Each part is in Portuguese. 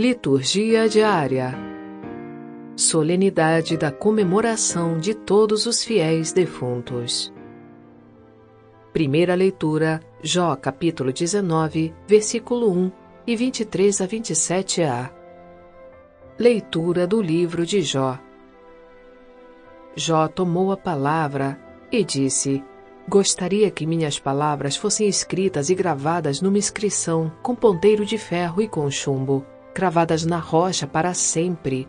Liturgia diária. Solenidade da comemoração de todos os fiéis defuntos. Primeira leitura, Jó capítulo 19, versículo 1 e 23 a 27a. Leitura do livro de Jó. Jó tomou a palavra e disse: Gostaria que minhas palavras fossem escritas e gravadas numa inscrição com ponteiro de ferro e com chumbo, cravadas na rocha para sempre.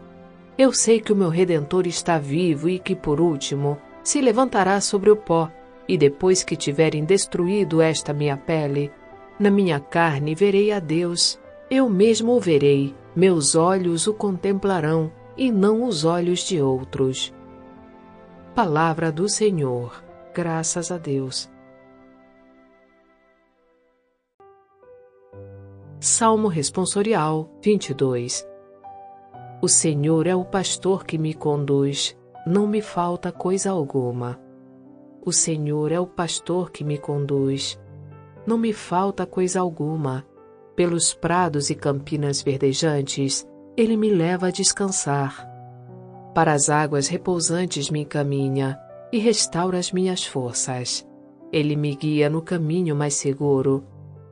Eu sei que o meu Redentor está vivo e que, por último, se levantará sobre o pó, e depois que tiverem destruído esta minha pele, na minha carne verei a Deus. Eu mesmo o verei, meus olhos o contemplarão, e não os olhos de outros. Palavra do Senhor. Graças a Deus. Salmo Responsorial 22 O Senhor é o pastor que me conduz, não me falta coisa alguma. O Senhor é o pastor que me conduz, não me falta coisa alguma. Pelos prados e campinas verdejantes, ele me leva a descansar. Para as águas repousantes me encaminha e restaura as minhas forças. Ele me guia no caminho mais seguro,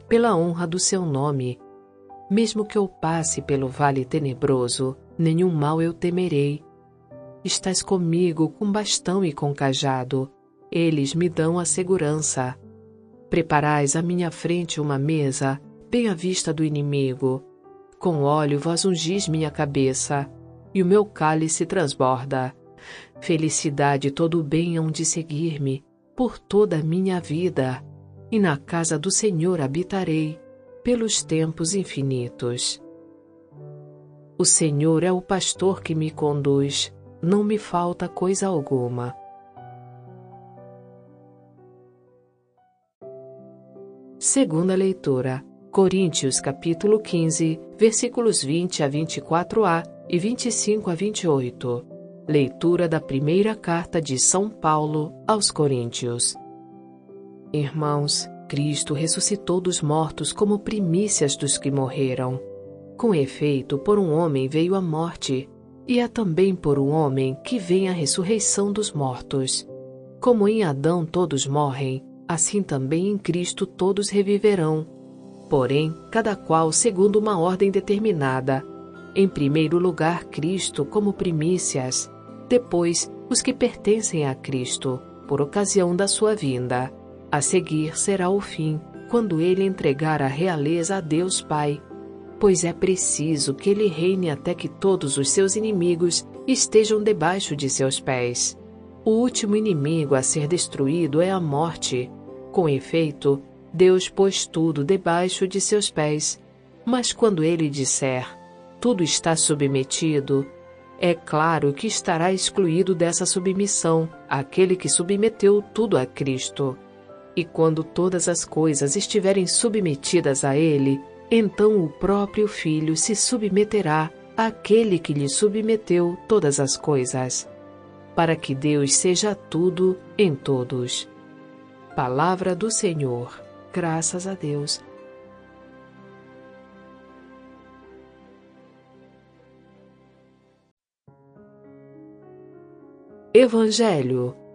pela honra do seu nome. Mesmo que eu passe pelo vale tenebroso, nenhum mal eu temerei. Estás comigo com bastão e com cajado, eles me dão a segurança. Preparais à minha frente uma mesa, bem à vista do inimigo. Com óleo vós ungis minha cabeça, e o meu cálice transborda. Felicidade e todo o bem hão de seguir-me por toda a minha vida, e na casa do Senhor habitarei pelos tempos infinitos. O Senhor é o pastor que me conduz, não me falta coisa alguma. Segunda leitura. Coríntios capítulo 15, versículos 20 a 24a e 25 a 28. Leitura da primeira carta de São Paulo aos Coríntios. Irmãos, Cristo ressuscitou dos mortos como primícias dos que morreram. Com efeito, por um homem veio a morte, e é também por um homem que vem a ressurreição dos mortos. Como em Adão todos morrem, assim também em Cristo todos reviverão. Porém, cada qual segundo uma ordem determinada. Em primeiro lugar, Cristo como primícias depois os que pertencem a Cristo, por ocasião da sua vinda. A seguir será o fim, quando ele entregar a realeza a Deus Pai, pois é preciso que ele reine até que todos os seus inimigos estejam debaixo de seus pés. O último inimigo a ser destruído é a morte. Com efeito, Deus pôs tudo debaixo de seus pés. Mas quando ele disser, tudo está submetido, é claro que estará excluído dessa submissão aquele que submeteu tudo a Cristo. E quando todas as coisas estiverem submetidas a Ele, então o próprio Filho se submeterá àquele que lhe submeteu todas as coisas, para que Deus seja tudo em todos. Palavra do Senhor. Graças a Deus. Evangelho.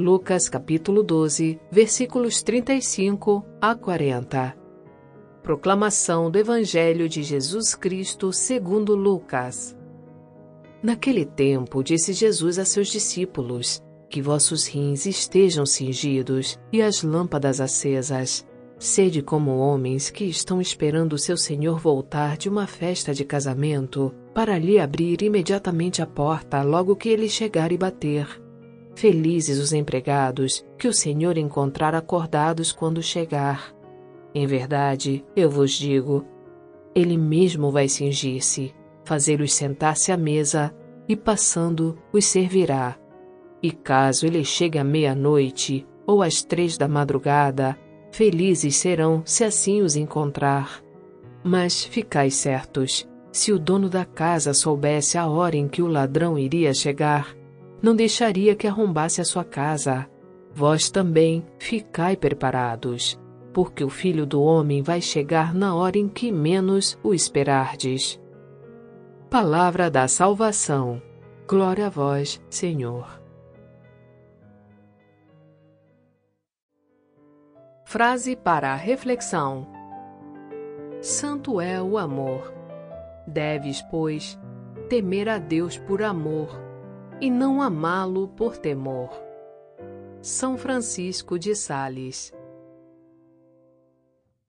Lucas capítulo 12, versículos 35 a 40. Proclamação do Evangelho de Jesus Cristo segundo Lucas. Naquele tempo disse Jesus a seus discípulos: Que vossos rins estejam cingidos e as lâmpadas acesas. Sede como homens que estão esperando seu Senhor voltar de uma festa de casamento para lhe abrir imediatamente a porta logo que ele chegar e bater. Felizes os empregados que o Senhor encontrar acordados quando chegar. Em verdade, eu vos digo, ele mesmo vai cingir-se, fazê-los sentar-se à mesa e, passando, os servirá. E caso ele chegue à meia-noite ou às três da madrugada, felizes serão se assim os encontrar. Mas ficai certos, se o dono da casa soubesse a hora em que o ladrão iria chegar, não deixaria que arrombasse a sua casa. Vós também ficai preparados, porque o Filho do Homem vai chegar na hora em que menos o esperardes. Palavra da salvação. Glória a vós, Senhor. Frase para a reflexão: Santo é o amor. Deves, pois, temer a Deus por amor e não amá-lo por temor. São Francisco de Sales